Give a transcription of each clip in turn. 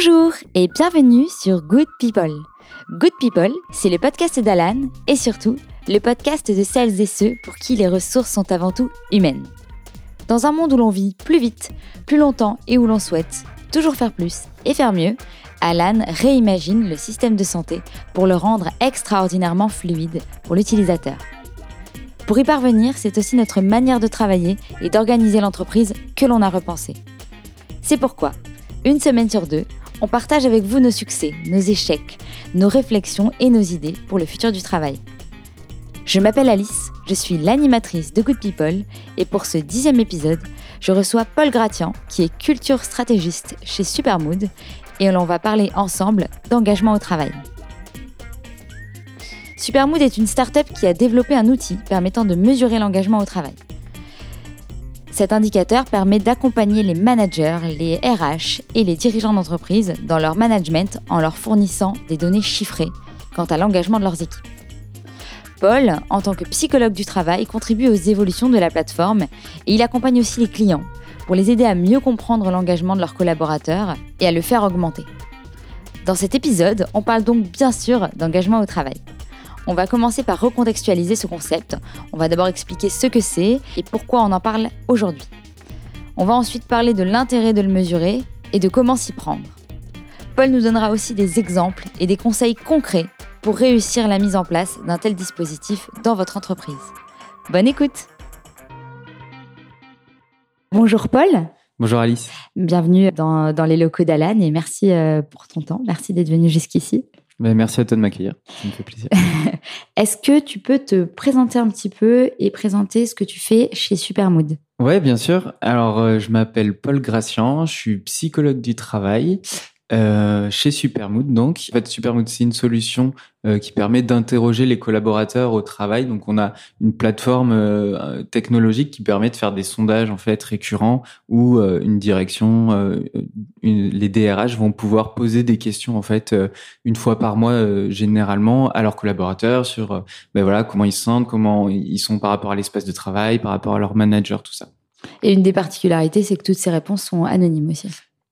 Bonjour et bienvenue sur Good People. Good People, c'est le podcast d'Alan et surtout le podcast de celles et ceux pour qui les ressources sont avant tout humaines. Dans un monde où l'on vit plus vite, plus longtemps et où l'on souhaite toujours faire plus et faire mieux, Alan réimagine le système de santé pour le rendre extraordinairement fluide pour l'utilisateur. Pour y parvenir, c'est aussi notre manière de travailler et d'organiser l'entreprise que l'on a repensé. C'est pourquoi, une semaine sur deux, on partage avec vous nos succès, nos échecs, nos réflexions et nos idées pour le futur du travail. Je m'appelle Alice, je suis l'animatrice de Good People et pour ce dixième épisode, je reçois Paul Gratian qui est culture stratégiste chez Supermood et l'on va parler ensemble d'engagement au travail. Supermood est une start-up qui a développé un outil permettant de mesurer l'engagement au travail. Cet indicateur permet d'accompagner les managers, les RH et les dirigeants d'entreprise dans leur management en leur fournissant des données chiffrées quant à l'engagement de leurs équipes. Paul, en tant que psychologue du travail, contribue aux évolutions de la plateforme et il accompagne aussi les clients pour les aider à mieux comprendre l'engagement de leurs collaborateurs et à le faire augmenter. Dans cet épisode, on parle donc bien sûr d'engagement au travail. On va commencer par recontextualiser ce concept. On va d'abord expliquer ce que c'est et pourquoi on en parle aujourd'hui. On va ensuite parler de l'intérêt de le mesurer et de comment s'y prendre. Paul nous donnera aussi des exemples et des conseils concrets pour réussir la mise en place d'un tel dispositif dans votre entreprise. Bonne écoute Bonjour Paul. Bonjour Alice. Bienvenue dans, les locaux d'Alan et merci euh, pour ton temps. Merci d'être venu jusqu'ici. Ben, merci à toi de m'accueillir, ça me fait plaisir. Est-ce que tu peux te présenter un petit peu et présenter ce que tu fais chez Supermood? Ouais, bien sûr. Alors, euh, je m'appelle Paul Gracian, je suis psychologue du travail euh, chez Supermood. Donc, en fait, Supermood, c'est une solution euh, qui permet d'interroger les collaborateurs au travail. Donc, on a une plateforme euh, technologique qui permet de faire des sondages en fait récurrents où euh, une direction, une, les DRH vont pouvoir poser des questions en fait une fois par mois généralement à leurs collaborateurs sur ben voilà comment ils se sentent, comment ils sont par rapport à l'espace de travail, par rapport à leur manager, tout ça. Et une des particularités, c'est que toutes ces réponses sont anonymes aussi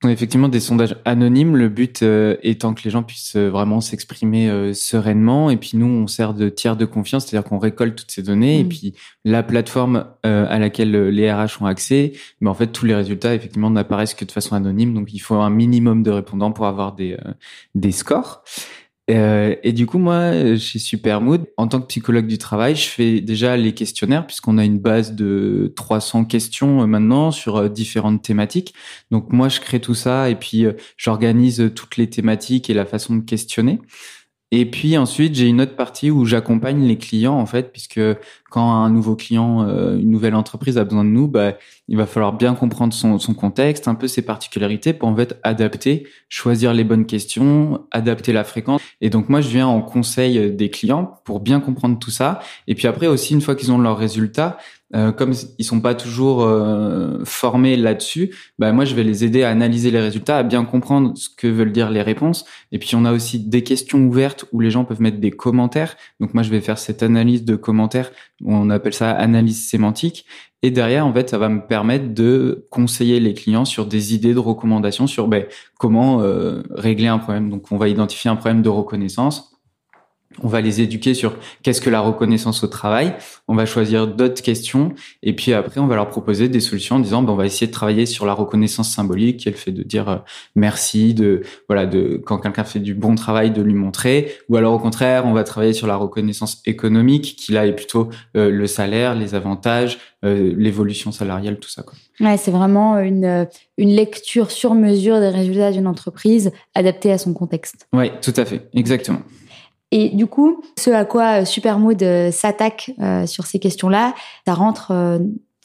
effectivement des sondages anonymes, le but euh, étant que les gens puissent euh, vraiment s'exprimer euh, sereinement. Et puis nous, on sert de tiers de confiance, c'est-à-dire qu'on récolte toutes ces données. Et mm. puis la plateforme à laquelle les RH ont accès, mais en fait tous les résultats effectivement n'apparaissent que de façon anonyme. Donc il faut un minimum de répondants pour avoir des des scores. Euh, et du coup, moi, chez Supermood, en tant que psychologue du travail, je fais déjà les questionnaires puisqu'on a une base de 300 questions euh, maintenant sur euh, différentes thématiques. Donc moi, je crée tout ça et puis j'organise toutes les thématiques et la façon de questionner. Et puis ensuite, j'ai une autre partie où j'accompagne les clients en fait, puisque quand un nouveau client, euh, une nouvelle entreprise a besoin de nous, bah, il va falloir bien comprendre son, son, contexte, un peu ses particularités pour en fait adapter, choisir les bonnes questions, adapter la fréquence. Et donc moi, je viens en conseil des clients pour bien comprendre tout ça. Et puis après aussi, une fois qu'ils ont leurs résultats, euh, comme ils sont pas toujours euh, formés là-dessus, bah moi je vais les aider à analyser les résultats, à bien comprendre ce que veulent dire les réponses. Et puis on a aussi des questions ouvertes où les gens peuvent mettre des commentaires. Donc moi je vais faire cette analyse de commentaires, on appelle ça analyse sémantique. Et derrière en fait ça va me permettre de conseiller les clients sur des idées de recommandations sur ben, comment euh, régler un problème. Donc on va identifier un problème de reconnaissance on va les éduquer sur qu'est-ce que la reconnaissance au travail. On va choisir d'autres questions et puis après on va leur proposer des solutions en disant ben, on va essayer de travailler sur la reconnaissance symbolique, qui est le fait de dire euh, merci, de voilà de quand quelqu'un fait du bon travail de lui montrer, ou alors au contraire on va travailler sur la reconnaissance économique, qui là est plutôt euh, le salaire, les avantages, euh, l'évolution salariale, tout ça. Quoi. Ouais, c'est vraiment une une lecture sur mesure des résultats d'une entreprise adaptée à son contexte. Oui, tout à fait, exactement. Et du coup, ce à quoi euh, Supermood euh, s'attaque euh, sur ces questions-là, ça rentre,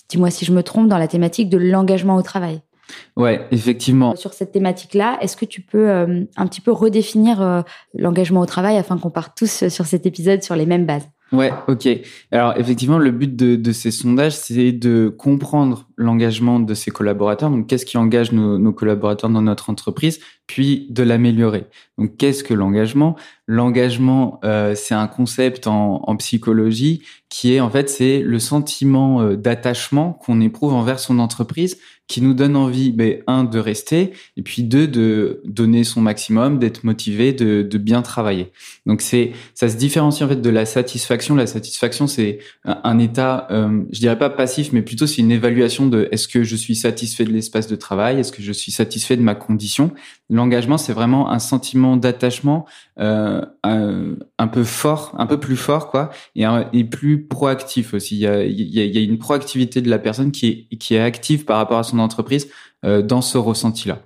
dis-moi si je me trompe, dans la thématique de l'engagement au travail. Ouais, effectivement. Sur cette thématique-là, est-ce que tu peux un petit peu redéfinir l'engagement au travail afin qu'on parte tous sur cet épisode sur les mêmes bases? Ouais, ok. Alors effectivement, le but de, de ces sondages, c'est de comprendre l'engagement de ses collaborateurs. Donc, qu'est-ce qui engage nos, nos, collaborateurs dans notre entreprise, puis de l'améliorer. Donc, qu'est-ce que l'engagement? L'engagement, euh, c'est un concept en, en, psychologie qui est en fait c'est le sentiment euh, d'attachement qu'on éprouve envers son entreprise qui nous donne envie, ben, un, de rester, et puis deux, de donner son maximum, d'être motivé, de, de bien travailler. Donc c'est, ça se différencie en fait de la satisfaction. La satisfaction, c'est un, état, euh, je dirais pas passif, mais plutôt c'est une évaluation de est-ce que je suis satisfait de l'espace de travail, est-ce que je suis satisfait de ma condition. L'engagement, c'est vraiment un sentiment d'attachement euh, un, peu fort, un peu plus fort, quoi, et, et plus proactif aussi. Il y, a, il, y a, il y a une proactivité de la personne qui est, qui est active par rapport à son entreprise euh, dans ce ressenti-là.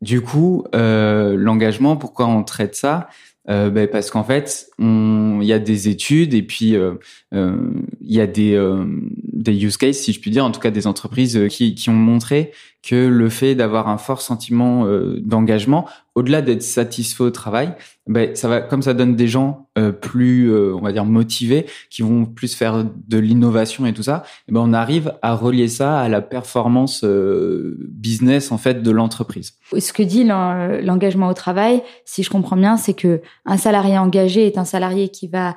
Du coup, euh, l'engagement, pourquoi on traite ça? Euh, ben parce qu'en fait, il y a des études et puis il y a des, des use cases, si je puis dire, en tout cas des entreprises qui, qui ont montré que le fait d'avoir un fort sentiment d'engagement, au-delà d'être satisfait au travail, ben ça va, comme ça donne des gens plus, on va dire, motivés, qui vont plus faire de l'innovation et tout ça, et ben on arrive à relier ça à la performance business en fait de l'entreprise. Ce que dit l'engagement au travail, si je comprends bien, c'est que un salarié engagé est un salarié qui va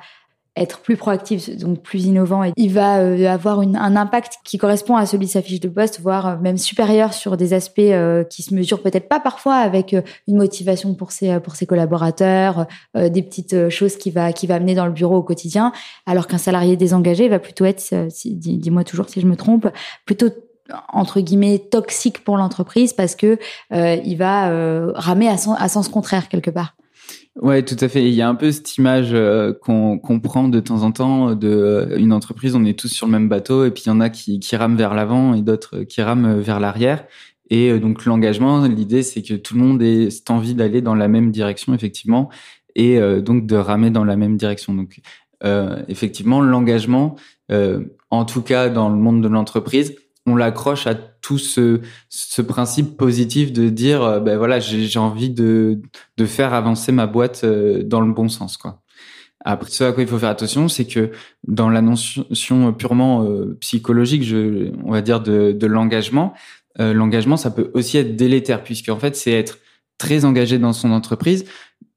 être plus proactif, donc plus innovant, et il va euh, avoir un impact qui correspond à celui de sa fiche de poste, voire euh, même supérieur sur des aspects euh, qui se mesurent peut-être pas parfois avec une motivation pour ses pour ses collaborateurs, des petites choses qui va qui va amener dans le bureau au quotidien, alors qu'un salarié désengagé va plutôt être, dis-moi toujours si je me trompe, plutôt entre guillemets toxique pour l'entreprise parce que il va ramer à, à sens contraire quelque part. Ouais, tout à fait. Il y a un peu cette image euh, qu'on prend de temps en temps de euh, une entreprise. On est tous sur le même bateau, et puis il y en a qui, qui rament vers l'avant et d'autres qui rament vers l'arrière. Et euh, donc l'engagement, l'idée, c'est que tout le monde ait cette envie d'aller dans la même direction, effectivement, et donc de ramer dans la même direction. Donc effectivement, l'engagement, en tout cas dans le monde de l'entreprise, on l'accroche à tout ce, ce principe positif de dire euh, ben voilà j'ai envie de, de faire avancer ma boîte euh, dans le bon sens quoi. Après, ce à quoi il faut faire attention, c'est que dans la notion purement euh, psychologique, je, on va dire de, de l'engagement, l'engagement, ça peut aussi être délétère, puisque en fait, c'est être très engagé dans son entreprise.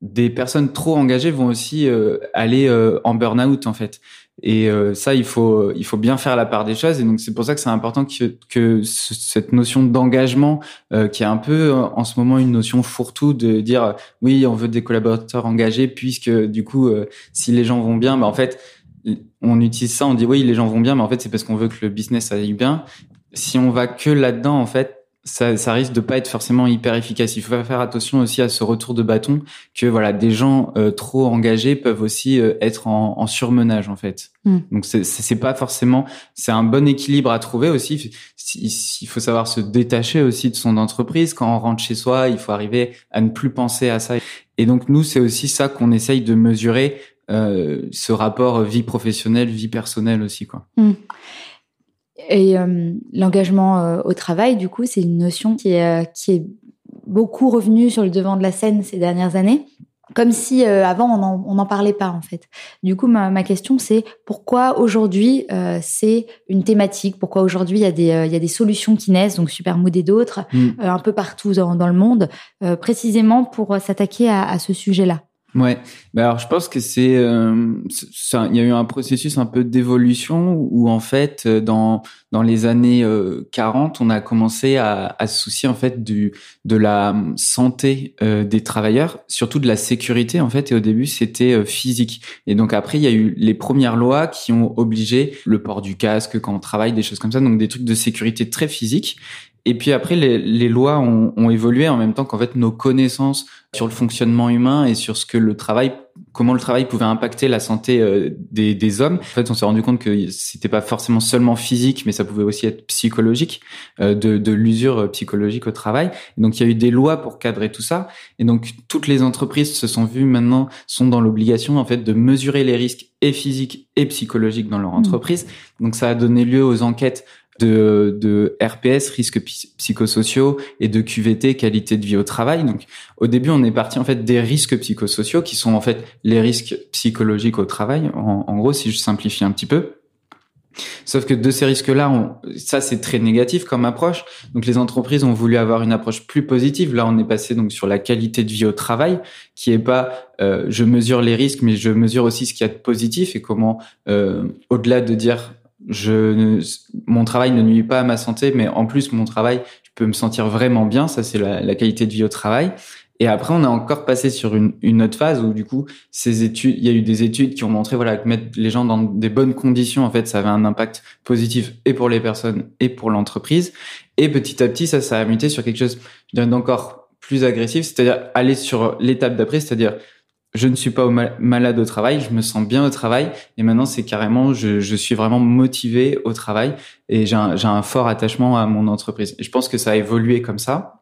Des personnes trop engagées vont aussi aller en burn-out, en fait. Et euh, ça, il faut, il faut bien faire la part des choses. Et donc, c'est pour ça que c'est important que, que cette notion d'engagement, euh, qui est un peu en ce moment une notion fourre-tout, de dire oui, on veut des collaborateurs engagés, puisque du coup, euh, si les gens vont bien, bah, en fait, on utilise ça, on dit oui, les gens vont bien, mais en fait, c'est parce qu'on veut que le business aille bien. Si on va que là-dedans, en fait, ça, ça, risque de pas être forcément hyper efficace. Il faut faire attention aussi à ce retour de bâton que voilà des gens euh, trop engagés peuvent aussi euh, être en, en, surmenage en fait. Mm. Donc c'est pas forcément c'est un bon équilibre à trouver aussi. Il faut savoir se détacher aussi de son entreprise quand on rentre chez soi. Il faut arriver à ne plus penser à ça. Et donc nous c'est aussi ça qu'on essaye de mesurer euh, ce rapport vie professionnelle vie personnelle aussi quoi. Mm. Et euh, l'engagement euh, au travail, du coup, c'est une notion qui est, euh, qui est beaucoup revenue sur le devant de la scène ces dernières années. Comme si avant on n'en parlait pas en fait. Du coup, ma, ma question c'est pourquoi aujourd'hui c'est une thématique? Pourquoi aujourd'hui il y a des il y a des solutions qui naissent, donc Supermood et d'autres, mm. un peu partout dans, dans le monde, précisément pour s'attaquer à, à ce sujet-là? Ouais, bah alors je pense que c'est, euh, il y a eu un processus un peu d'évolution où en fait euh, dans dans les années 40 euh, on a commencé à, à se soucier en fait du de la santé euh, des travailleurs, surtout de la sécurité en fait. Et au début c'était physique. Et donc après il y a eu les premières lois qui ont obligé le port du casque quand on travaille des choses comme ça. Donc des trucs de sécurité très physiques et puis après, les, les lois ont, ont, évolué en même temps qu'en fait nos connaissances sur le fonctionnement humain et sur ce que le travail, comment le travail pouvait impacter la santé euh, des, des hommes. En fait, on s'est rendu compte que c'était pas forcément seulement physique, mais ça pouvait aussi être psychologique, euh, de, de l'usure psychologique au travail. Et donc il y a eu des lois pour cadrer tout ça. Et donc toutes les entreprises se sont vues maintenant sont dans l'obligation en fait de mesurer les risques et physiques et psychologiques dans leur mmh. entreprise. Donc ça a donné lieu aux enquêtes de, de RPS, risques psychosociaux, et de QVT, qualité de vie au travail. Donc, au début, on est parti en fait des risques psychosociaux, qui sont en fait les risques psychologiques au travail. En, gros, si je simplifie un petit peu. Sauf que de ces risques-là, ça c'est très négatif comme approche. Donc les entreprises ont voulu avoir une approche plus positive. Là, on est passé donc sur la qualité de vie au travail, qui est pas euh, je mesure les risques, mais je mesure aussi ce qu'il y a de positif et comment, euh, au-delà de dire je mon travail ne nuit pas à ma santé, mais en plus mon travail, je peux me sentir vraiment bien. Ça, c'est la, la, qualité de vie au travail. Et après, on a encore passé sur une, une autre phase où du coup, ces études, il y a eu des études qui ont montré voilà que mettre les gens dans des bonnes conditions, en fait, ça avait un impact positif et pour les personnes et pour l'entreprise. Et petit à petit, ça, ça a muté sur quelque chose d'encore plus agressif, c'est-à-dire aller sur l'étape d'après, c'est-à-dire je ne suis pas malade au travail, je me sens bien au travail, et maintenant c'est carrément, je, suis vraiment motivé au travail, et j'ai un, un, fort attachement à mon entreprise. Et je pense que ça a évolué comme ça.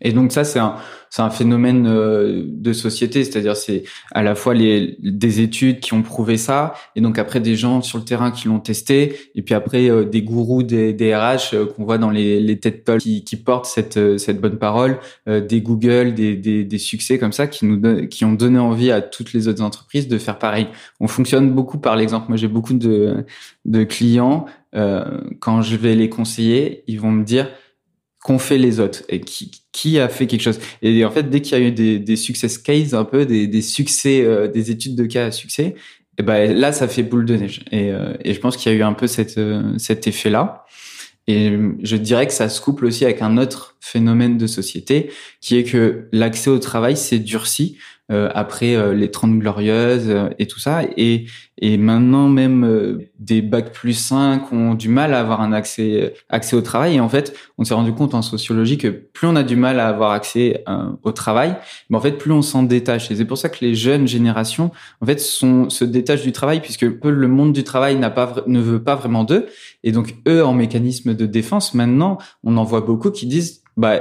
Et donc ça, c'est un, c'est un phénomène euh, de société, c'est-à-dire c'est à la fois les, des études qui ont prouvé ça, et donc après des gens sur le terrain qui l'ont testé, et puis après euh, des gourous des, des RH euh, qu'on voit dans les, les TED Talks qui, qui portent cette, cette bonne parole, des Google, des, des, des, succès comme ça qui nous qui ont donné envie à toutes les autres entreprises de faire pareil. On fonctionne beaucoup par l'exemple. Moi, j'ai beaucoup de, de clients quand je vais les conseiller, ils vont me dire qu'ont fait les autres et qui, qui a fait quelque chose. Et en fait, dès qu'il y a eu des, des success cases, un peu des, des succès, euh, des études de cas à succès, et ben là, ça fait boule de neige. Et, euh, et je pense qu'il y a eu un peu cette, euh, cet effet-là. Et je dirais que ça se couple aussi avec un autre phénomène de société, qui est que l'accès au travail s'est durci euh, après euh, les 30 glorieuses euh, et tout ça. Et, et maintenant, même des bacs plus 5 ont du mal à avoir un accès, accès au travail. Et en fait, on s'est rendu compte en sociologie que plus on a du mal à avoir accès au travail, mais en fait, plus on s'en détache. Et c'est pour ça que les jeunes générations, en fait, sont, se détachent du travail puisque le monde du travail n'a pas, ne veut pas vraiment d'eux. Et donc, eux, en mécanisme de défense, maintenant, on en voit beaucoup qui disent, bah,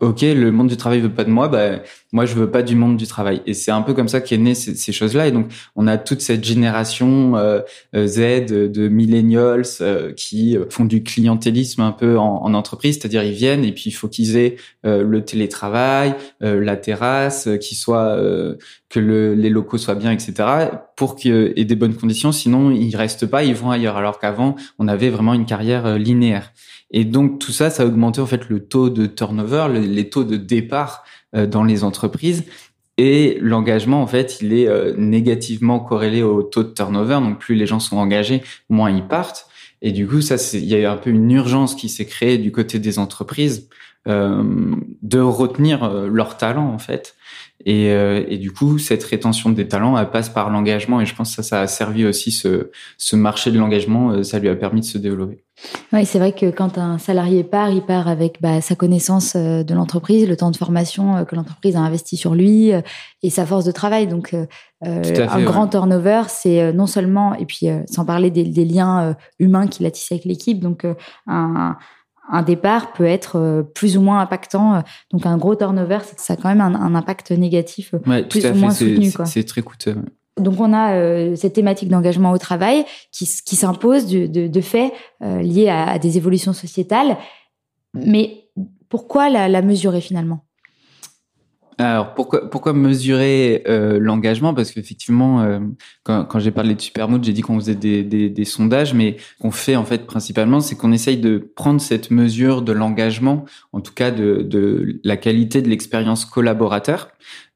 ok, le monde du travail veut pas de moi, bah moi je veux pas du monde du travail. Et c'est un peu comme ça qu'est né ces, choses-là. Et donc on a toute cette génération euh, euh Z de millennials euh, qui font du clientélisme un peu en, en entreprise, c'est-à-dire ils viennent et puis il faut qu'ils aient euh, le télétravail, la terrasse, qui soit que le, les locaux soient bien, etc. pour qu'il ait des bonnes conditions. Sinon ils restent pas, ils vont ailleurs. Alors qu'avant on avait vraiment une carrière linéaire. Et donc tout ça, ça a augmenté en fait le taux de turnover, les taux de départ euh, dans les entreprises. Et l'engagement, en fait, il est euh, négativement corrélé au taux de turnover. Donc plus les gens sont engagés, moins ils partent. Et du coup, ça, il y a eu un peu une urgence qui s'est créée du côté des entreprises euh, de retenir euh, leurs talents, en fait. Et, euh, et, du coup, cette rétention des talents, elle passe par l'engagement. Et je pense que ça, ça a servi aussi ce, ce marché de l'engagement. Euh, ça lui a permis de se développer. Oui, c'est vrai que quand un salarié part, il part avec bah, sa connaissance euh, de l'entreprise, le temps de formation que l'entreprise a investi sur lui et sa force de travail. Donc, euh, un grand turnover, c'est non seulement, et puis sans parler des, des liens humains qu'il a tissés avec l'équipe, donc un un départ peut être euh, plus ou moins impactant. Donc un gros turnover, ça a quand même un, impact négatif euh, plus ou moins soutenu. C'est très coûteux. Donc on a euh, cette thématique d'engagement au travail qui, qui s'impose de, de, de, fait lié à, des évolutions sociétales. Mais pourquoi la, la mesurer finalement? Alors pourquoi pourquoi mesurer euh, l'engagement? Parce qu'effectivement, euh, quand, j'ai parlé de Supermood, j'ai dit qu'on faisait des, des, des, sondages, mais qu'on fait en fait principalement, c'est qu'on essaye de prendre cette mesure de l'engagement, en tout cas de, de la qualité de l'expérience collaborateur.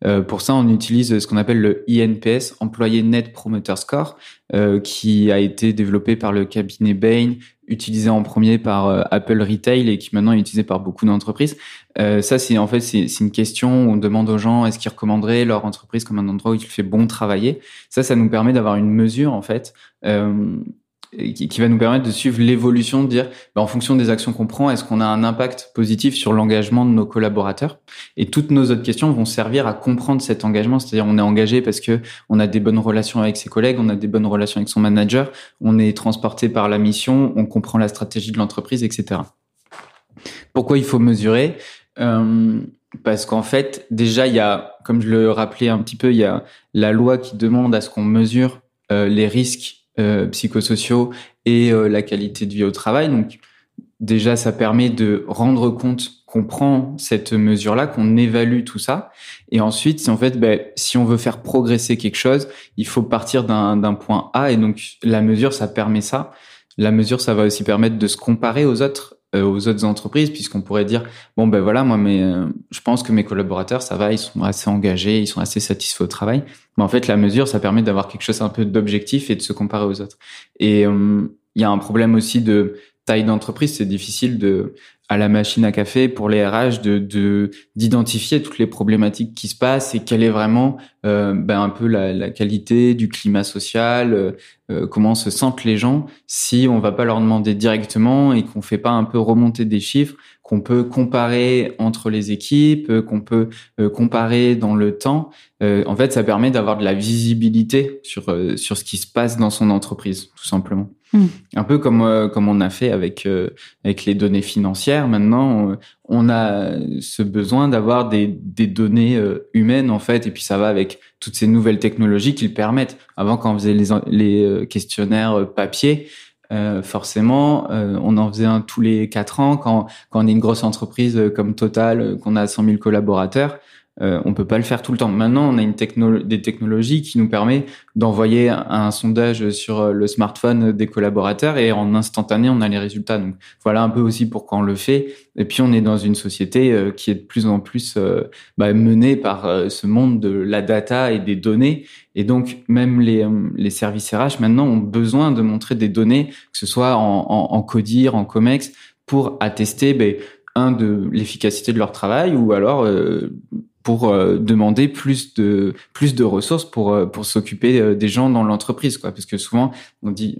Euh, pour ça, on utilise ce qu'on appelle le INPS, Employé Net Promoter Score, euh, qui a été développé par le cabinet Bain, utilisé en premier par euh, Apple Retail et qui maintenant est utilisé par beaucoup d'entreprises. Euh, ça, c'est en fait c'est une question où on demande aux gens est-ce qu'ils recommanderaient leur entreprise comme un endroit où il fait bon travailler? Ça, ça nous permet d'avoir une mesure en fait euh, qui, va nous permettre de suivre l'évolution, de dire, bah, en fonction des actions qu'on prend, est-ce qu'on a un impact positif sur l'engagement de nos collaborateurs? Et toutes nos autres questions vont servir à comprendre cet engagement, c'est-à-dire on est engagé parce que on a des bonnes relations avec ses collègues, on a des bonnes relations avec son manager, on est transporté par la mission, on comprend la stratégie de l'entreprise, etc. Pourquoi il faut mesurer? Euh, Parce qu'en fait, déjà, il y a, comme je le rappelais un petit peu, il y a la loi qui demande à ce qu'on mesure euh, les risques psychosociaux et euh, la qualité de vie au travail. Donc déjà, ça permet de rendre compte qu'on prend cette mesure-là, qu'on évalue tout ça. Et ensuite, en fait, ben, si on veut faire progresser quelque chose, il faut partir d'un point A. Et donc, la mesure, ça permet ça. La mesure, ça va aussi permettre de se comparer aux autres euh, aux autres entreprises, puisqu'on pourrait dire bon ben voilà moi mais euh, je pense que mes collaborateurs ça va, ils sont assez engagés, ils sont assez satisfaits au travail. Mais en fait la mesure ça permet d'avoir quelque chose un peu d'objectif et de se comparer aux autres. Et euh, il il y a un problème aussi de taille d'entreprise. C'est difficile de à la machine à café pour les RH de d'identifier toutes les problématiques qui se passent et quelle est vraiment euh, ben un peu la, la, qualité du climat social, euh, euh, comment se sentent les gens si on va pas leur demander directement et qu'on fait pas un peu remonter des chiffres qu'on peut comparer entre les équipes, qu'on peut comparer dans le temps. en fait, ça permet d'avoir de la visibilité sur sur ce qui se passe dans son entreprise, tout simplement. Hmm. Un peu comme euh, comme on a fait avec euh, avec les données financières. Maintenant, on, a ce besoin d'avoir des des données euh, humaines en fait, et puis ça va avec toutes ces nouvelles technologies qui le permettent. Avant, quand on faisait les les questionnaires papier, forcément, on en faisait un tous les quatre ans. Quand quand on est une grosse entreprise comme Total, qu'on a 100 000 collaborateurs, euh, on peut pas le faire tout le temps. Maintenant, on a une des technologies qui nous permet d'envoyer un, sondage sur euh, le smartphone des collaborateurs et en instantané, on a les résultats. Donc voilà un peu aussi pourquoi on le fait. Et puis on est dans une société euh, qui est de plus en plus euh, bah, menée par ce monde de la data et des données. Et donc même les, les services RH maintenant ont besoin de montrer des données, que ce soit en, en, en CODIR, en COMEX, pour attester ben, un de l'efficacité de leur travail ou alors pour euh, demander plus de plus de ressources pour euh, pour s'occuper euh, des gens dans l'entreprise quoi. Parce que souvent on dit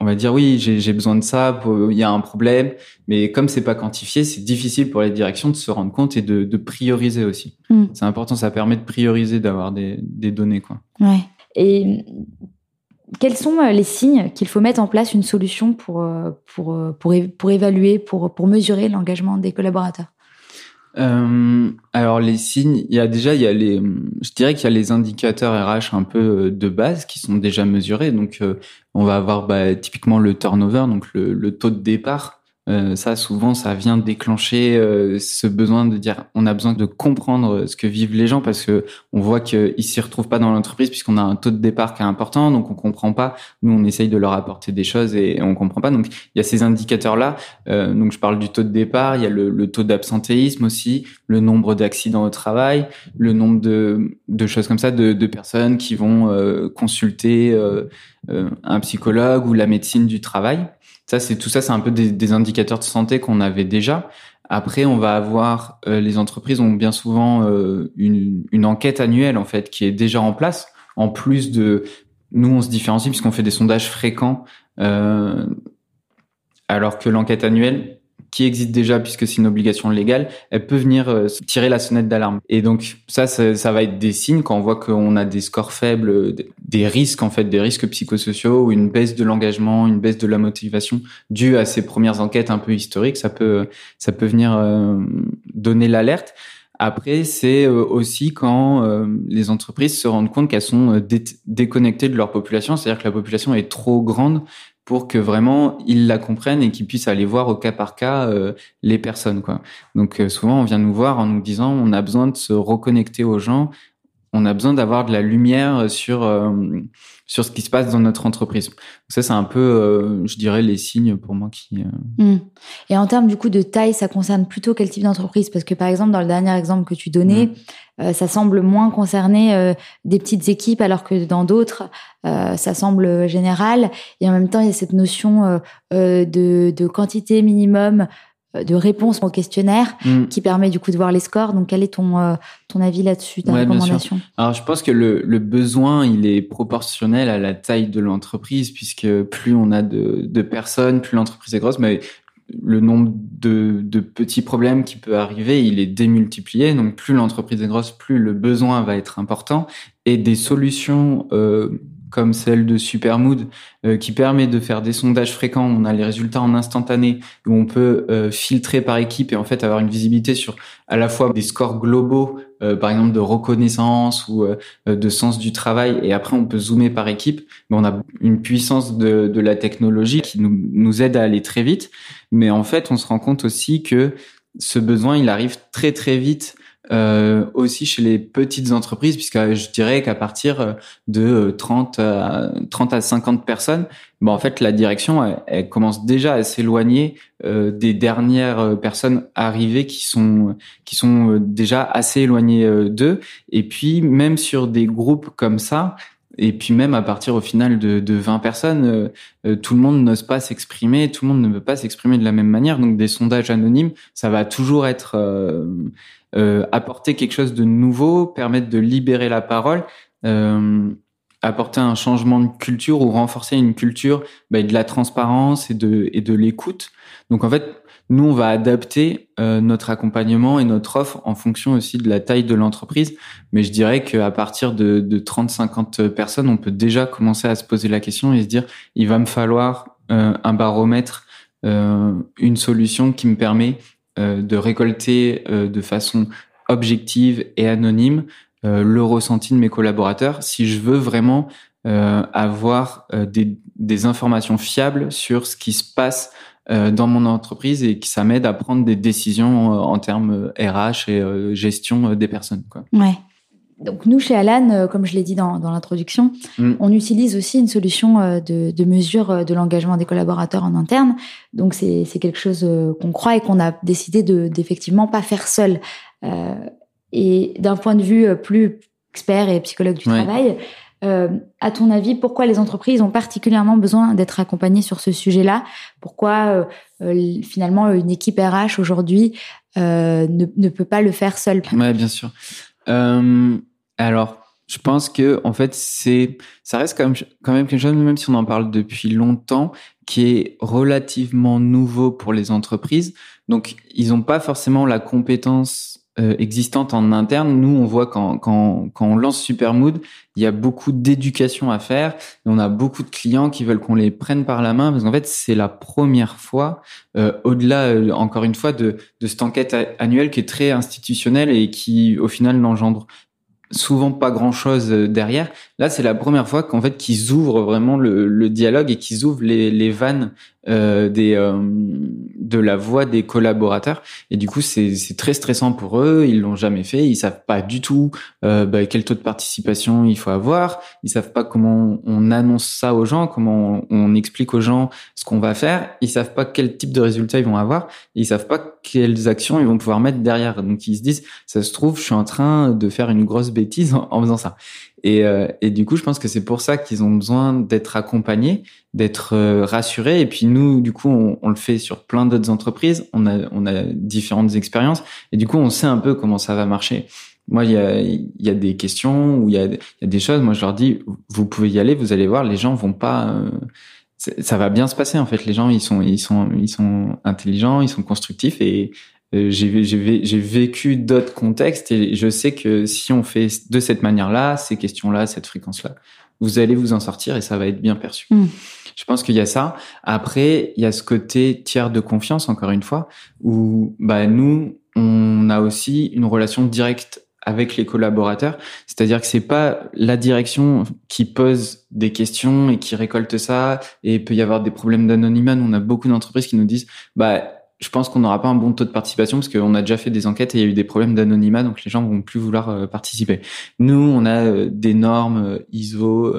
on va dire oui j'ai besoin de ça il y a un problème. Mais comme c'est pas quantifié c'est difficile pour les directions de se rendre compte et de, de prioriser aussi. Hmm. c'est important ça permet de prioriser d'avoir des, des données quoi. Ouais. Et quels sont les signes qu'il faut mettre en place une solution pour pour pour, pour évaluer pour pour mesurer l'engagement des collaborateurs? Euh, alors les signes, il y a déjà, il y a les, je dirais qu'il y a les indicateurs RH un peu euh, de base qui sont déjà mesurés. Donc euh, on va avoir bah, typiquement le turnover, donc le, le taux de départ euh, ça, souvent, ça vient déclencher euh, ce besoin de dire on a besoin de comprendre ce que vivent les gens parce que on voit qu'ils s'y retrouvent pas dans l'entreprise puisqu'on a un taux de départ qui est important, donc on comprend pas. Nous, on essaye de leur apporter des choses et on comprend pas. Donc, il y a ces indicateurs-là. Euh, donc, je parle du taux de départ. Il y a le, le taux d'absentéisme aussi, le nombre d'accidents au travail, le nombre de, de choses comme ça, de, de personnes qui vont consulter un psychologue ou la médecine du travail. Ça, c'est tout ça, c'est un peu des, indicateurs de santé qu'on avait déjà. Après, on va avoir euh, les entreprises ont bien souvent euh, une, enquête annuelle en fait qui est déjà en place. En plus de nous, on se différencie puisqu'on fait des sondages fréquents, euh, alors que l'enquête annuelle, qui existe déjà puisque c'est une obligation légale, elle peut venir euh, tirer la sonnette d'alarme. Et donc ça, ça, va être des signes quand on voit qu'on a des scores faibles, des risques en fait, des risques psychosociaux ou une baisse de l'engagement, une baisse de la motivation due à ces premières enquêtes un peu historiques, ça peut ça peut venir euh, donner l'alerte. Après, c'est euh, aussi quand les entreprises se rendent compte qu'elles sont déconnectées de leur population, c'est-à-dire que la population est trop grande pour que vraiment ils la comprennent et qu'ils puissent aller voir au cas par cas euh, les personnes quoi. Donc euh, souvent on vient nous voir en nous disant on a besoin de se reconnecter aux gens, on a besoin d'avoir de la lumière sur euh, sur ce qui se passe dans notre entreprise. ça c'est un peu je dirais les signes pour moi qui mmh. Et en termes du coup de taille, ça concerne plutôt quel type d'entreprise? Parce que par exemple dans le dernier exemple que tu donnais, mmh. Euh, ça semble moins concerner euh, des petites équipes alors que dans d'autres, euh, ça semble général. Et en même temps, il y a cette notion de, de, quantité minimum de réponse au questionnaire mm. qui permet du coup de voir les scores. Donc, quel est ton, ton avis là-dessus, ta recommandation? Alors, je pense que le, le, besoin, il est proportionnel à la taille de l'entreprise, puisque plus on a de, de personnes, plus l'entreprise est grosse. Mais le nombre de, de, petits problèmes qui peut arriver, il est démultiplié. Donc plus l'entreprise est grosse, plus le besoin va être important. Et des solutions euh, comme celle de Supermood, euh, qui permet de faire des sondages fréquents, on a les résultats en instantané, où on peut euh, filtrer par équipe et en fait avoir une visibilité sur à la fois des scores globaux, euh, par exemple de reconnaissance ou de sens du travail, et après on peut zoomer par équipe. Mais on a une puissance de, de la technologie qui nous, nous aide à aller très vite, mais en fait on se rend compte aussi que ce besoin, il arrive très très vite euh, aussi chez les petites entreprises, puisque je dirais qu'à partir de 30 à, 30 à 50 personnes, bon, en fait, la direction, elle, commence déjà à s'éloigner euh, des dernières personnes arrivées qui sont qui sont déjà assez éloignées euh, d'eux. Et puis, même sur des groupes comme ça, Et puis même à partir au final de, de 20 personnes, tout le monde n'ose pas s'exprimer, tout le monde ne veut pas s'exprimer de la même manière. Donc des sondages anonymes, ça va toujours être apporter quelque chose de nouveau, permettre de libérer la parole. Euh, apporter un changement de culture ou renforcer une culture bah, de la transparence et de, et de l'écoute. Donc en fait, nous, on va adapter euh, notre accompagnement et notre offre en fonction aussi de la taille de l'entreprise. Mais je dirais qu'à partir de, de 30-50 personnes, on peut déjà commencer à se poser la question et se dire, il va me falloir euh, un baromètre, euh, une solution qui me permet euh, de récolter euh, de façon objective et anonyme euh, le ressenti de mes collaborateurs si je veux vraiment avoir des, des, informations fiables sur ce qui se passe dans mon entreprise et que ça m'aide à prendre des décisions en termes RH et gestion des personnes. Quoi. Ouais. Donc nous, chez Alan, comme je l'ai dit dans, dans l'introduction, mm. on utilise aussi une solution de, de mesure de l'engagement des collaborateurs en interne. Donc c'est quelque chose qu'on croit et qu'on a décidé de d'effectivement pas faire seul. Euh, et d'un point de vue euh, plus expert et psychologue du travail, euh, à ton avis, pourquoi les entreprises ont particulièrement besoin d'être accompagnées sur ce sujet-là? Pourquoi euh, euh finalement une équipe RH aujourd'hui ne, ne, peut pas le faire seule? Ouais, bien sûr. Alors, je pense que en fait, c'est ça reste quand même quelque chose, même si on en parle depuis longtemps, qui est relativement nouveau pour les entreprises. Donc, ils n'ont pas forcément la compétence euh, existante en interne, nous on voit quand, quand, quand on lance Supermood, il y a beaucoup d'éducation à faire. On a beaucoup de clients qui veulent qu'on les prenne par la main parce qu'en fait c'est la première fois, euh, au-delà euh, encore une fois de, de cette enquête annuelle qui est très institutionnelle et qui au final n'engendre souvent pas grand chose derrière. Là, c'est la première fois qu'en fait qu'ils ouvrent vraiment le, le dialogue et qu'ils ouvrent les, les vannes euh, des euh, de la voix des collaborateurs. Et du coup c'est très stressant pour eux. Ils l'ont jamais fait. Ils savent pas du tout euh, bah, quel taux de participation il faut avoir. Ils savent pas comment on annonce ça aux gens comment on, explique aux gens ce qu'on va faire. Ils savent pas quel type de résultats ils vont avoir. Ils savent pas quelles actions ils vont pouvoir mettre derrière. Donc ils se disent ça se trouve je suis en train de faire une grosse bêtise en faisant ça et, euh, et, du coup, je pense que c'est pour ça qu'ils ont besoin d'être accompagnés, d'être euh, rassurés. Et puis nous, du coup, on, on le fait sur plein d'autres entreprises. On a, on a différentes expériences. Et du coup, on sait un peu comment ça va marcher. Moi, il y a, y a des questions ou il y y a des choses. Moi, je leur dis, vous pouvez y aller. Vous allez voir, les gens vont pas. Euh, ça va bien se passer en fait. Les gens, ils sont, ils sont, ils sont intelligents, ils sont constructifs et j'ai vécu d'autres contextes et je sais que si on fait de cette manière-là, ces questions-là, cette fréquence-là, vous allez vous en sortir et ça va être bien perçu. Mm. Je pense qu'il y a ça. Après, il y a ce côté tiers de confiance, encore une fois, où bah, nous, on a aussi une relation directe avec les collaborateurs. C'est-à-dire que c'est pas la direction qui pose des questions et qui récolte ça et il peut y avoir des problèmes d'anonymat. On a beaucoup d'entreprises qui nous disent, bah, je pense qu'on n'aura pas un bon taux de participation parce qu'on a déjà fait des enquêtes et il y a eu des problèmes d'anonymat, donc les gens vont plus vouloir euh, participer. Nous, on a euh, des normes euh, ISO,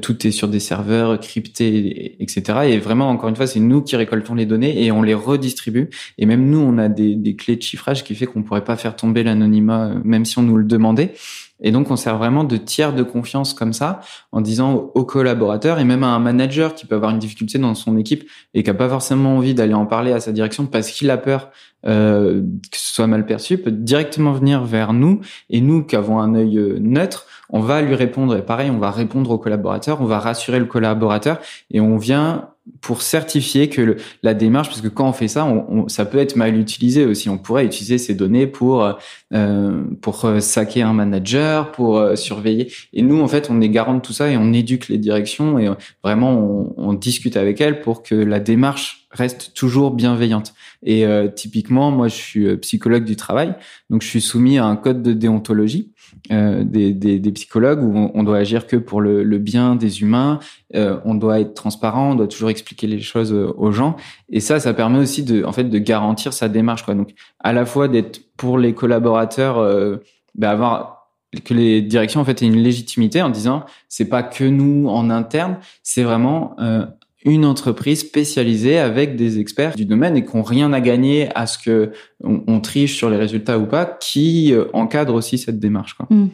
tout est sur des serveurs cryptés, etc. Et vraiment, encore une fois, c'est nous qui récoltons les données et on les redistribue. Et même nous, on a des, des clés de chiffrage qui fait qu'on pourrait pas faire tomber l'anonymat, même si on nous le demandait. Et donc, on sert vraiment de tiers de confiance comme ça, en disant aux collaborateurs et même à un manager qui peut avoir une difficulté dans son équipe et qui a pas forcément envie d'aller en parler à sa direction parce qu'il a peur euh, que ce soit mal perçu, peut directement venir vers nous. Et nous qui avons un œil euh, neutre, on va lui répondre. Et pareil, on va répondre au collaborateur, on va rassurer le collaborateur et on vient pour certifier que le, la démarche, parce que quand on fait ça, on, ça peut être mal utilisé aussi. On pourrait utiliser ces données pour euh, pour euh, saquer un manager, pour euh, surveiller. Et nous, en fait, on est garant de tout ça et on éduque les directions et vraiment on, on discute avec elles pour que la démarche reste toujours bienveillante. Et euh, typiquement, moi, je suis psychologue du travail, donc je suis soumis à un code de déontologie euh, des, des, psychologues où on, doit agir que pour le, bien des humains, euh, on doit être transparent, on doit toujours expliquer les choses euh, aux gens. Et ça, ça permet aussi de, en fait, de garantir sa démarche. Quoi. Donc, à la fois d'être pour les collaborateurs, euh, bah, avoir que les directions en fait aient une légitimité en disant c'est pas que nous en interne, c'est vraiment euh, une entreprise spécialisée avec des experts du domaine et qui n'ont rien à gagner à ce que on, triche sur les résultats ou pas, qui euh, encadre aussi cette démarche. Quoi. Mm.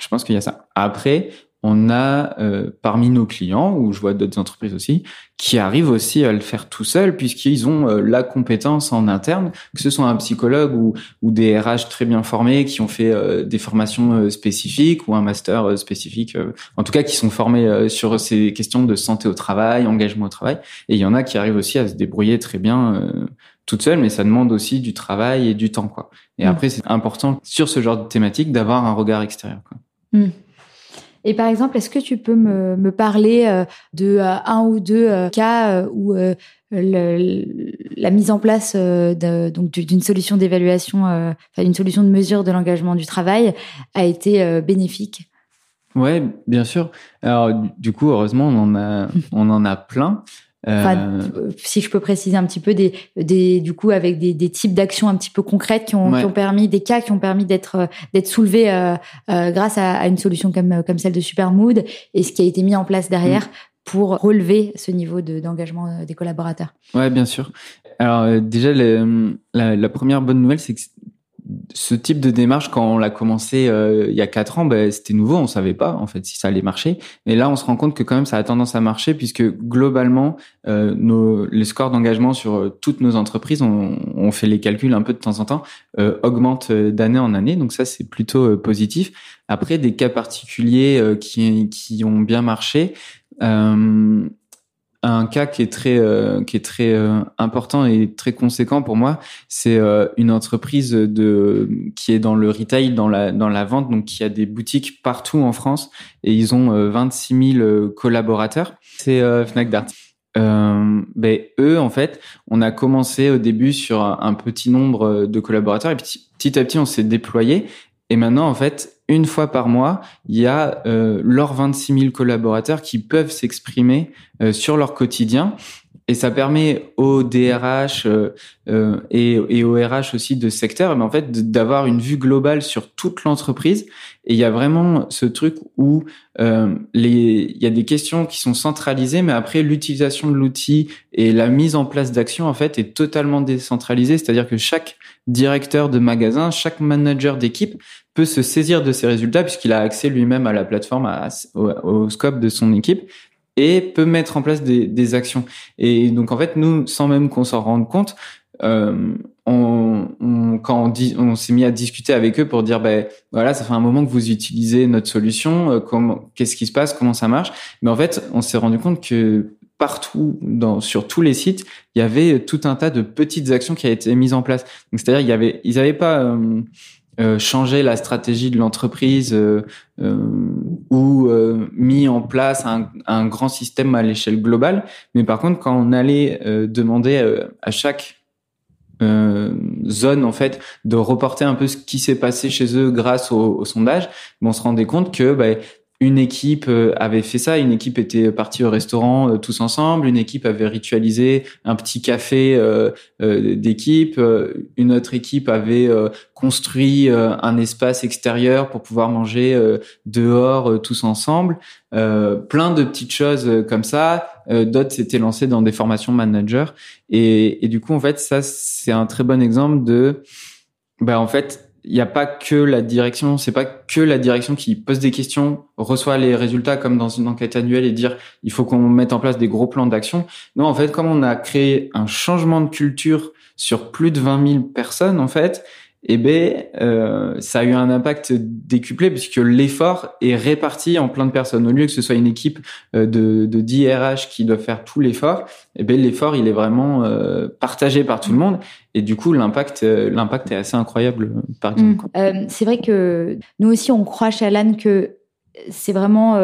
Je pense qu'il y a ça. Après, on a euh, parmi nos clients, ou je vois d'autres entreprises aussi, qui arrivent aussi à le faire tout seuls puisqu'ils ont euh, la compétence en interne, que ce soit un psychologue ou, ou des RH très bien formés qui ont fait euh, des formations spécifiques ou un master spécifique, en tout cas qui sont formés sur ces questions de santé au travail, engagement au travail. Et il y en a qui arrivent aussi à se débrouiller très bien toute seule, mais ça demande aussi du travail et du temps, quoi. Et mmh. après, c'est important sur ce genre de thématique d'avoir un regard extérieur. Quoi. Mmh. Et par exemple, est-ce que tu peux me, me parler euh, de euh, un ou deux euh, cas où la mise en place donc d'une solution d'évaluation, enfin une solution de mesure de l'engagement du travail a été bénéfique? Ouais, bien sûr. Alors du coup, heureusement, on en a, on en a plein. Euh, si je peux préciser un petit peu des, des du coup avec des, des types d'actions un petit peu concrètes qui ont, qui ont, permis des cas qui ont permis d'être d'être soulevés euh, euh, grâce à, à, une solution comme comme celle de Supermood et ce qui a été mis en place derrière. Mm. pour relever ce niveau d'engagement des collaborateurs. Ouais, bien sûr. Alors déjà, la, la, première bonne nouvelle, c'est que ce type de démarche, quand on l'a commencé euh, il y a quatre ans, ben, c'était nouveau, on savait pas en fait si ça allait marcher. Mais là, on se rend compte que quand même ça a tendance à marcher puisque globalement, euh, nos, les scores d'engagement sur euh, toutes nos entreprises, on, on, fait les calculs un peu de temps en temps, euh, augmentent d'année en année. Donc ça, c'est plutôt positif. Après, des cas particuliers qui, qui ont bien marché. Euh, un cas qui est très euh, qui est très euh, important et très conséquent pour moi, c'est euh, une entreprise de qui est dans le retail, dans la dans la vente, donc qui a des boutiques partout en France et ils ont 26 000 collaborateurs. C'est Fnac Darty. Euh, ben, eux, en fait, on a commencé au début sur un, petit nombre de collaborateurs et petit, petit à petit, on s'est déployé. Et maintenant, en fait, une fois par mois, il y a euh, leurs 26 000 collaborateurs qui peuvent s'exprimer euh, sur leur quotidien. Et ça permet aux DRH euh, euh, et, et, aux RH aussi de secteur, mais en fait, d'avoir une vue globale sur toute l'entreprise. Et il y a vraiment ce truc où euh, les, il y a des questions qui sont centralisées, mais après l'utilisation de l'outil et la mise en place d'actions en fait est totalement décentralisée. C'est-à-dire que chaque directeur de magasin, chaque manager d'équipe peut se saisir de ces résultats puisqu'il a accès lui-même à la plateforme, au, scope de son équipe et peut mettre en place des, actions. Et donc en fait, nous, sans même qu'on s'en rende compte, euh, on, on, quand on, on s'est mis à discuter avec eux pour dire, ben voilà, ça fait un moment que vous utilisez notre solution, euh, qu'est-ce qui se passe, comment ça marche. Mais en fait, on s'est rendu compte que partout, dans, sur tous les sites, il y avait tout un tas de petites actions qui avaient été mises en place. Donc c'est-à-dire, il y avait, ils n'avaient pas euh, euh, changer la stratégie de l'entreprise euh, euh, ou euh, mis en place un, un, grand système à l'échelle globale. Mais par contre, quand on allait euh, demander à chaque zone en fait de reporter un peu ce qui s'est passé chez eux grâce au, au sondage, on se rendait compte que bah, une équipe euh, avait fait ça, une équipe était partie au restaurant euh, tous ensemble, une équipe avait ritualisé un petit café euh, d'équipe, une autre équipe avait construit un espace extérieur pour pouvoir manger dehors tous ensemble, plein de petites choses comme ça. D'autres s'étaient lancés dans des formations managers. Et, et du coup en fait ça c'est un très bon exemple de bah en fait il n'y a pas que la direction, c'est pas que la direction qui pose des questions, reçoit les résultats comme dans une enquête annuelle et dire il faut qu'on mette en place des gros plans d'action. Non, en fait, comme on a créé un changement de culture sur plus de 20 000 personnes, en fait, eh ben, euh, ça a eu un impact décuplé puisque l'effort est réparti en plein de personnes. Au lieu que ce soit une équipe euh, de, de 10 RH qui doit faire tout l'effort, eh ben, l'effort, il est vraiment euh, partagé par tout le monde. Et du coup, l'impact, euh, l'impact est assez incroyable, par exemple. Mmh. c'est vrai que nous aussi, on croit chez Alan que c'est vraiment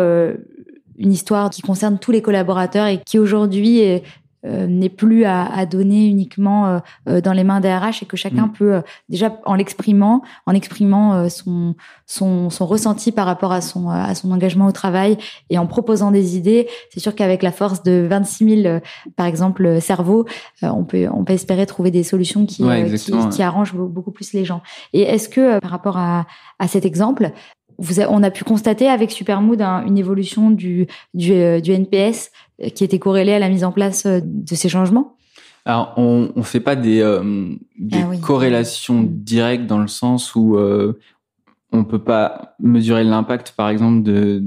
une histoire qui concerne tous les collaborateurs et qui aujourd'hui n'est plus à, à, donner uniquement euh, euh, dans les mains des RH et que chacun mm. peut déjà en l'exprimant, en exprimant son, son, son ressenti par rapport à son à son engagement au travail et en proposant des idées, c'est sûr qu'avec la force de 26 000 par exemple cerveaux, on peut on peut espérer trouver des solutions qui qui, qui, arrangent beaucoup plus les gens. Et est-ce que par rapport à à cet exemple, vous on a pu constater avec Supermood une évolution du, du, du NPS qui était corrélé à la mise en place euh, de ces changements. Alors, on ne fait pas des, euh, des ah corrélations directes dans le sens où euh, on peut pas mesurer l'impact, par exemple, de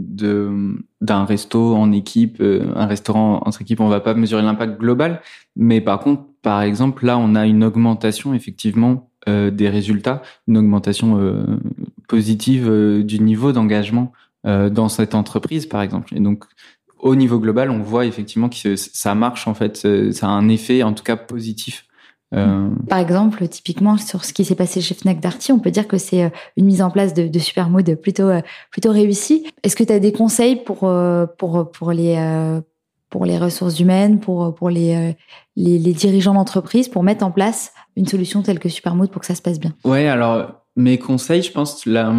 d'un resto en équipe, euh, un restaurant entre équipe, on va pas mesurer l'impact global. Mais par contre, par exemple, là, on a une augmentation effectivement euh, des résultats, une augmentation euh, positive du niveau d'engagement dans cette entreprise, par exemple. Et donc, au niveau global, on voit effectivement que ça marche en fait, ça a un effet en tout cas positif euh, Par exemple, typiquement sur ce qui s'est passé chez Fnac Darty, on peut dire que c'est euh, une mise en place de, de Supermood plutôt euh, plutôt réussie. Est-ce que tu as des conseils pour pour pour les pour les ressources humaines, pour pour les les, les dirigeants d'entreprise, pour mettre en place une solution telle que Supermood pour que ça se passe bien? Ouais, alors mes conseils, je pense la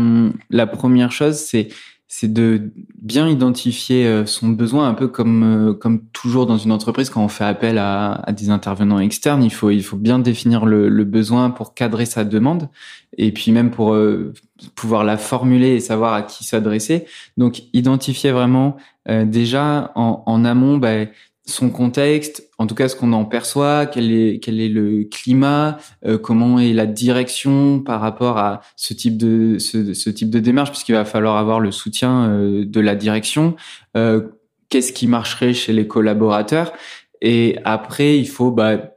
la première chose c'est c'est de bien identifier euh, son besoin, un peu comme euh, comme toujours dans une entreprise quand on fait appel à, à des intervenants externes, il faut il faut bien définir le, le, besoin pour cadrer sa demande et puis même pour euh, pouvoir la formuler et savoir à qui s'adresser. Donc identifier vraiment déjà en, en amont ben, son contexte, en tout cas ce qu'on en perçoit, quel est quel est le climat, euh, comment est la direction par rapport à ce type de ce, ce type de démarche, puisqu'il va falloir avoir le soutien euh, de la direction. Euh, Qu'est-ce qui marcherait chez les collaborateurs? Et après, il faut bah,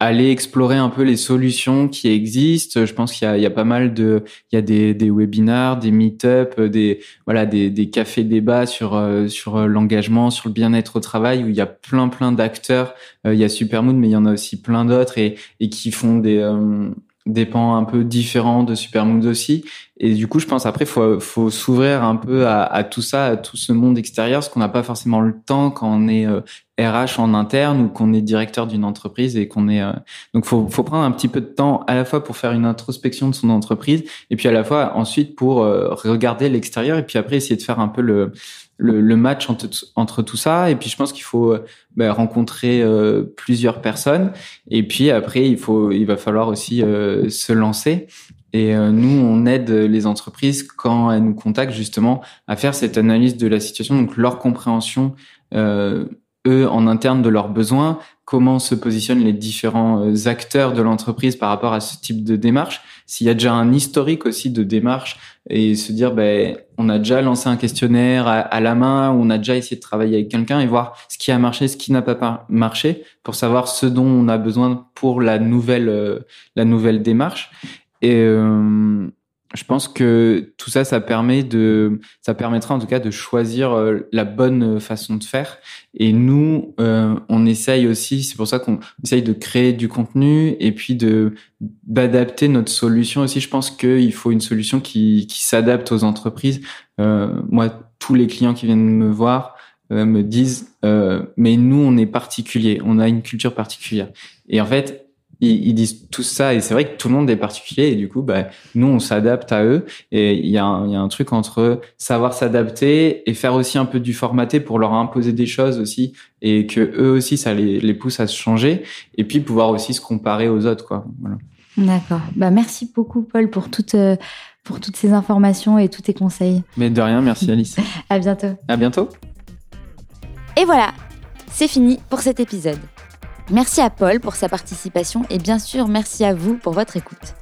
aller explorer un peu les solutions qui existent. Je pense qu'il y a, pas mal de, il y a des, des webinars, des meet-up, des voilà, des, cafés débats sur euh, sur l'engagement, sur le bien-être au travail où il y a plein plein d'acteurs. Euh, il y a Supermoon, mais il y en a aussi plein d'autres et et qui font des euh, des pans un peu différents de Supermoon aussi. Et du coup, je pense après, faut faut s'ouvrir un peu à, à, tout ça, à tout ce monde extérieur, parce qu'on n'a pas forcément le temps quand on est RH en interne ou qu'on est directeur d'une entreprise et qu'on est euh... donc faut faut prendre un petit peu de temps à la fois pour faire une introspection de son entreprise et puis à la fois ensuite pour euh, regarder l'extérieur et puis après essayer de faire un peu le le, le match entre, entre tout ça. Et puis je pense qu'il faut euh, bah, rencontrer euh, plusieurs personnes. Et puis après il faut il va falloir aussi se lancer. Et nous, on aide les entreprises quand elles nous contactent justement à faire cette analyse de la situation, donc leur compréhension euh, eux en interne de leurs besoins, comment se positionnent les différents euh, acteurs de l'entreprise par rapport à ce type de démarche, s'il y a déjà un historique aussi de démarche et se dire ben on a déjà lancé un questionnaire à, la main, on a déjà essayé de travailler avec quelqu'un et voir ce qui a marché, ce qui n'a pas marché pour savoir ce dont on a besoin pour la nouvelle euh, la nouvelle démarche. Et euh, je pense que tout ça, ça permet de, ça permettra en tout cas de choisir euh, la bonne façon de faire. Et nous, euh, on essaye aussi, c'est pour ça qu'on essaye de créer du contenu et puis de d'adapter notre solution aussi. Je pense qu'il faut une solution qui, qui s'adapte aux entreprises. Euh, moi, tous les clients qui viennent me voir euh, me disent, mais nous, on est particulier, on a une culture particulière. Et en fait, ils, disent tout ça et c'est vrai que tout le monde est particulier et du coup bah nous on s'adapte à eux et il y, a un, y a un truc entre savoir s'adapter et faire aussi un peu du formaté pour leur imposer des choses aussi et que eux aussi ça les, les pousse à se changer et puis pouvoir aussi se comparer aux autres quoi voilà. D'accord. Bah merci beaucoup Paul pour toutes euh, pour toutes ces informations et tous tes conseils. Mais de rien, merci Alice. à bientôt. À bientôt. Et voilà, c'est fini pour cet épisode. Merci à Paul pour sa participation et bien sûr merci à vous pour votre écoute.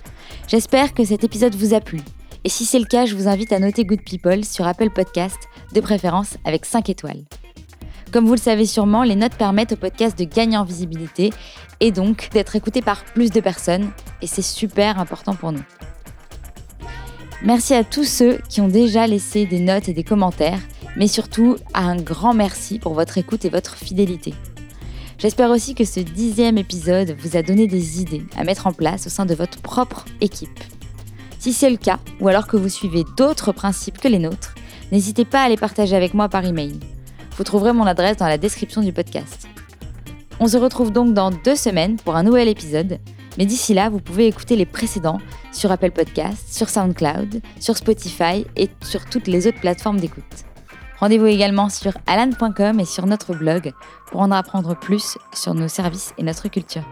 J'espère que cet épisode vous a plu. Et si c'est le cas, je vous invite à noter Good People sur Apple Podcast, de préférence avec 5 étoiles. Comme vous le savez sûrement, les notes permettent au podcast de gagner en visibilité et donc d'être écouté par plus de personnes, et c'est super important pour nous. Merci à tous ceux qui ont déjà laissé des notes et des commentaires, mais surtout à un grand merci pour votre écoute et votre fidélité. J'espère aussi que ce dixième épisode vous a donné des idées à mettre en place au sein de votre propre équipe. Si c'est le cas, ou alors que vous suivez d'autres principes que les nôtres, n'hésitez pas à les partager avec moi par email. Vous trouverez mon adresse dans la description du podcast. On se retrouve donc dans deux semaines pour un nouvel épisode, mais d'ici là, vous pouvez écouter les précédents sur Apple Podcasts, sur SoundCloud, sur Spotify et sur toutes les autres plateformes d'écoute. Rendez-vous également sur alan.com et sur notre blog pour en apprendre plus sur nos services et notre culture.